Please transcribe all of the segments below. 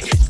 kick it.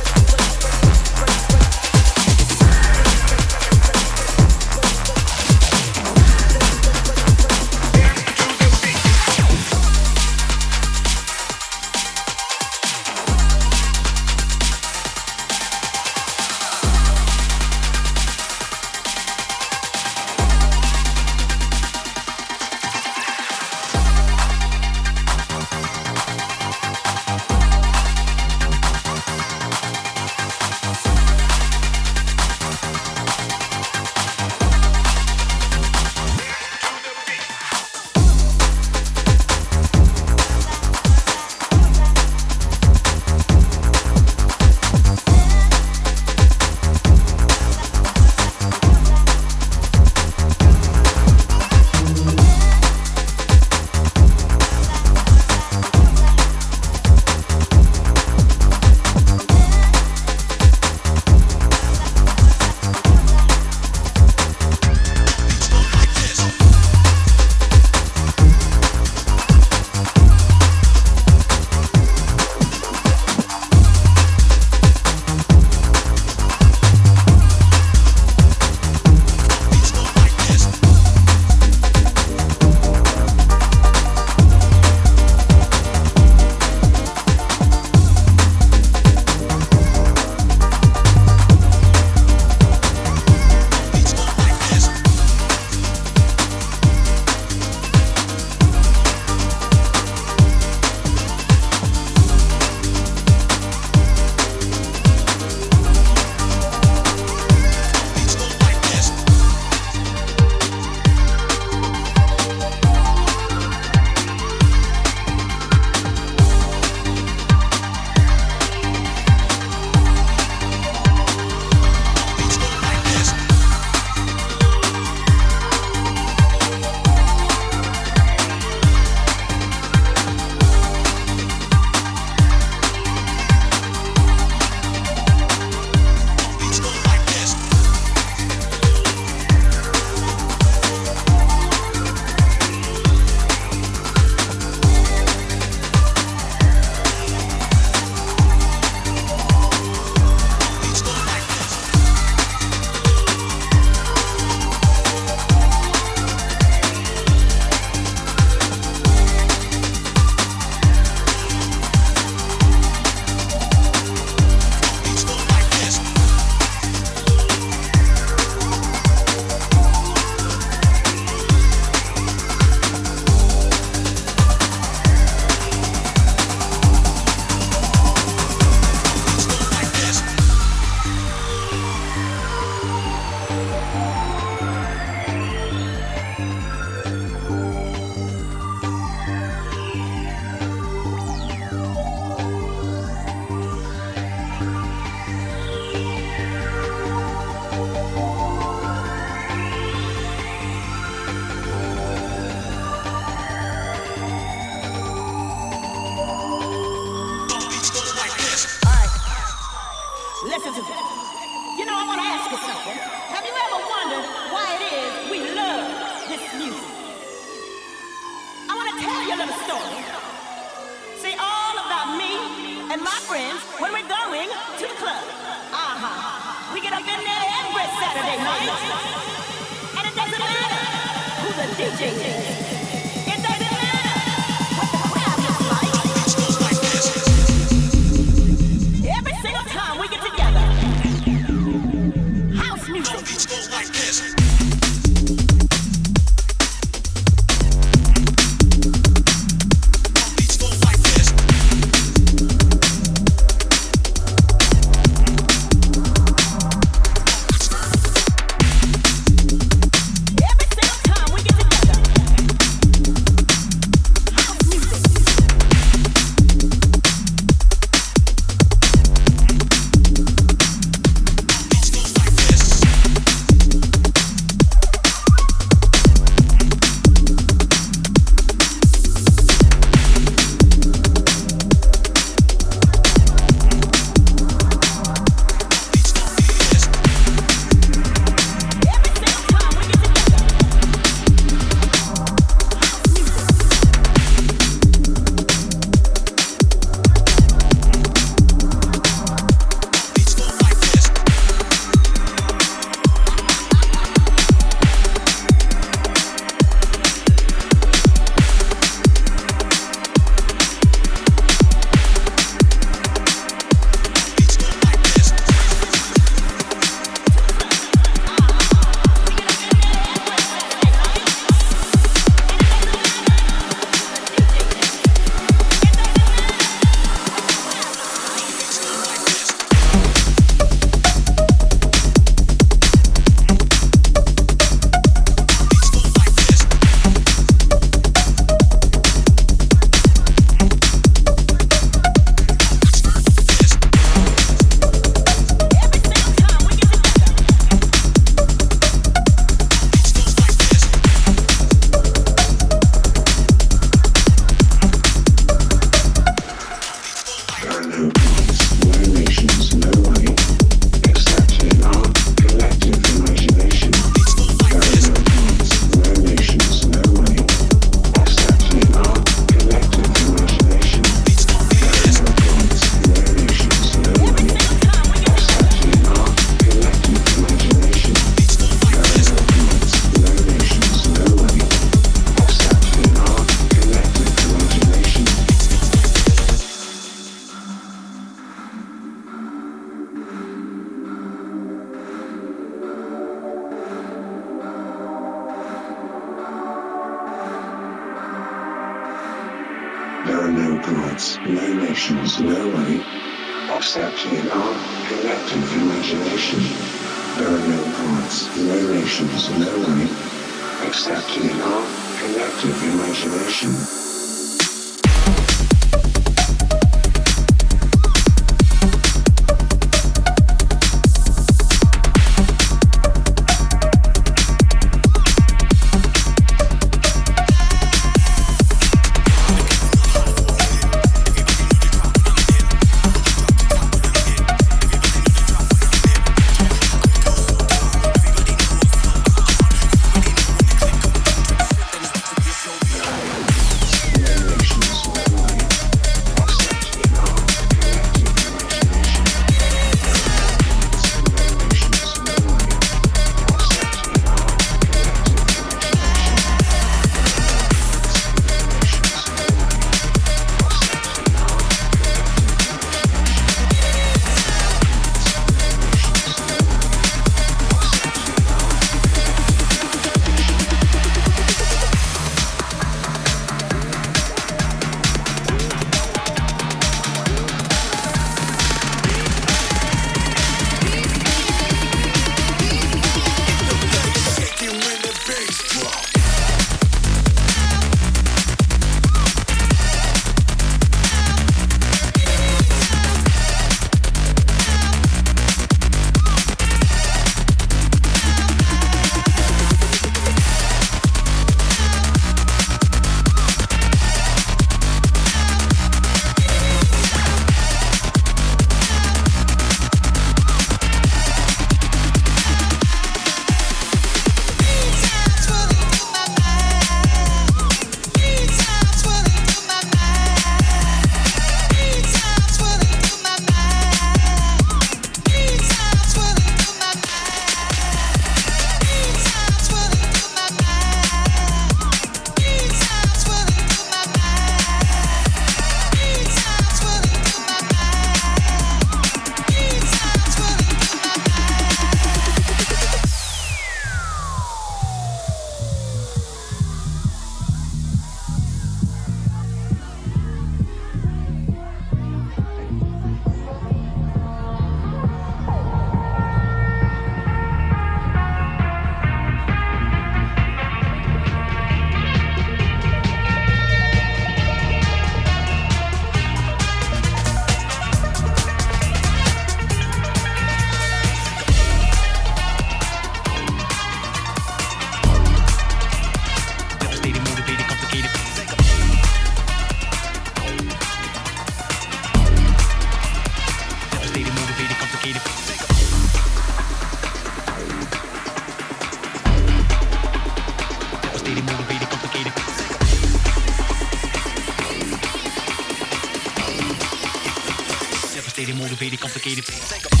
complicated, complicated.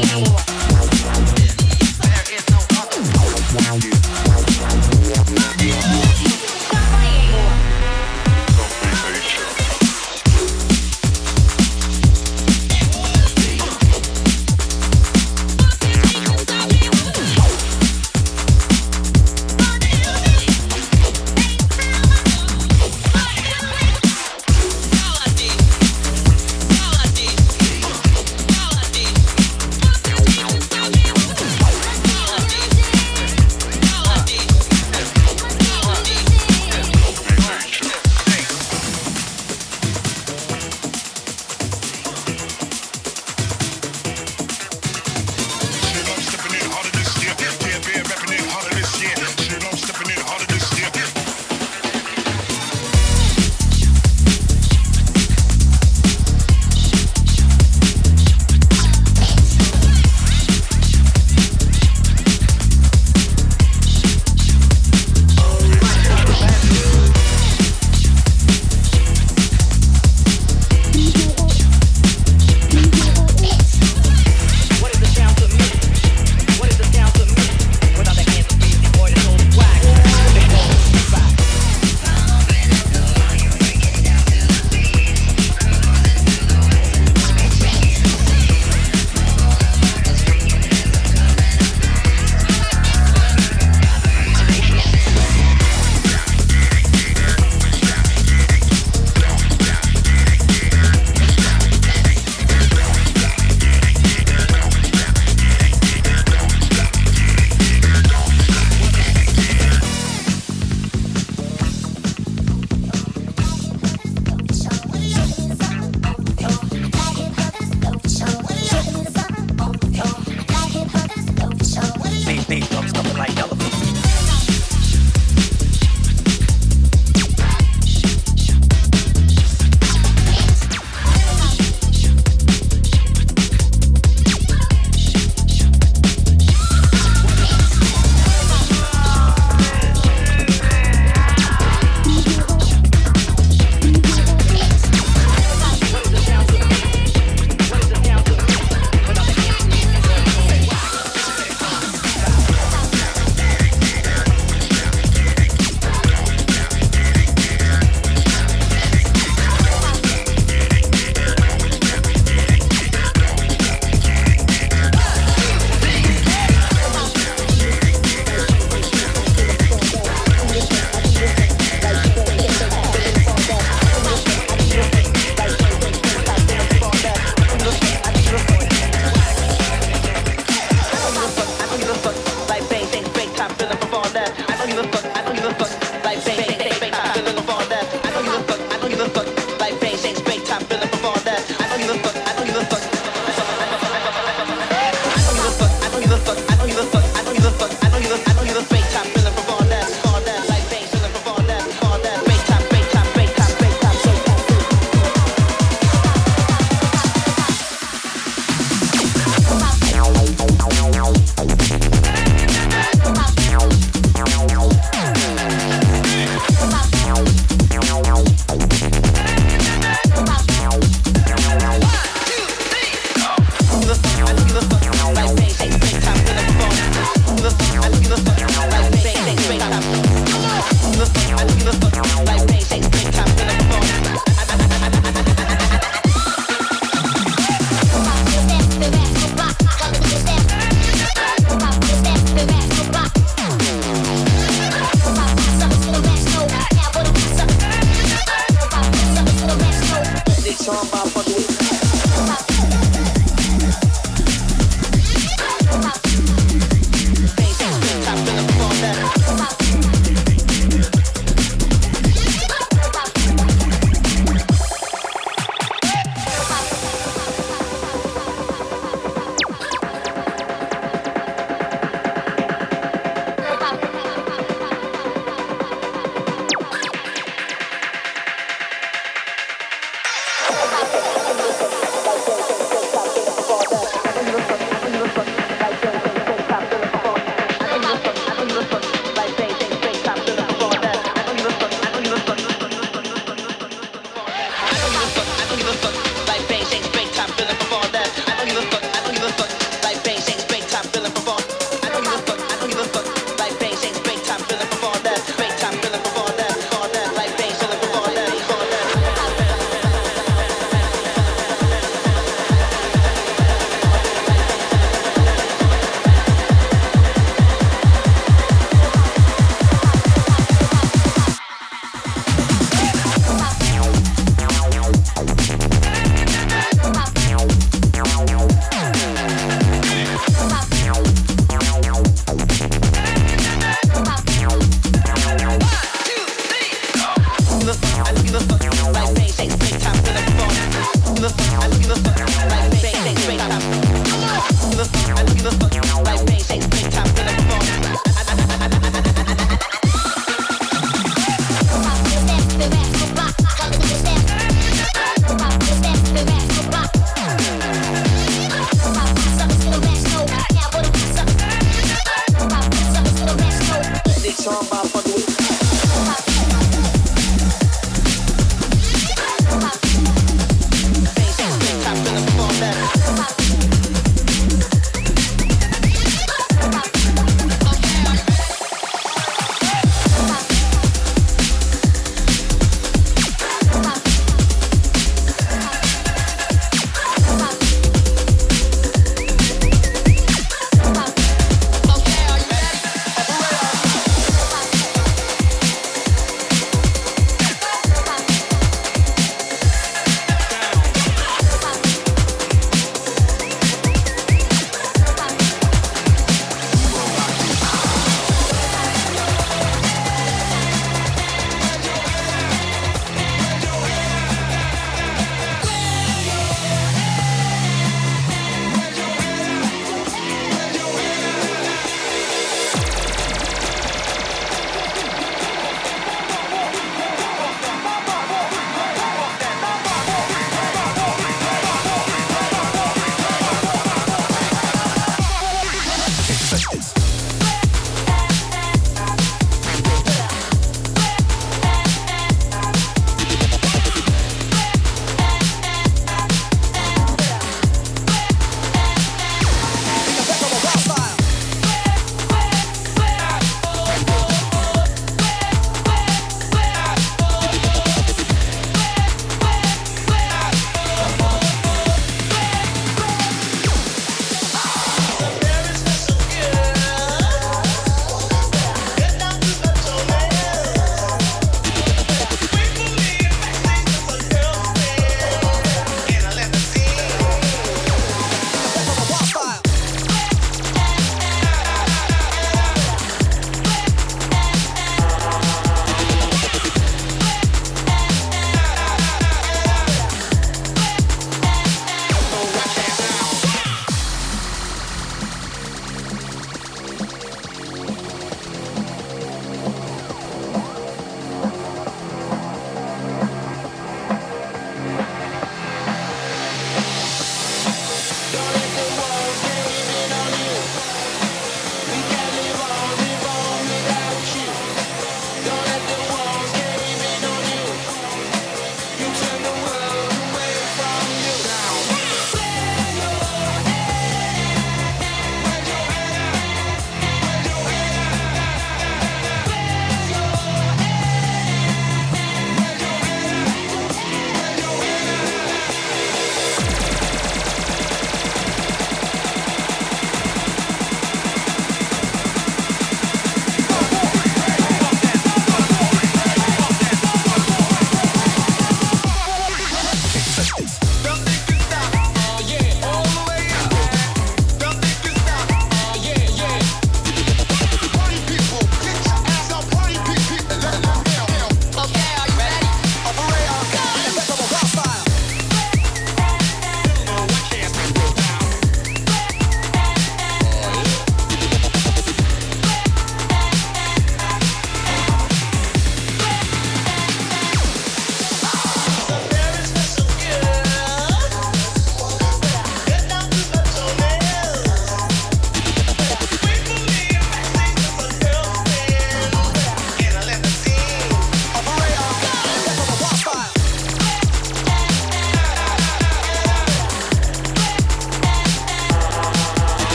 Boa.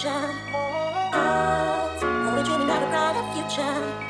future. Poetry, we never got a future.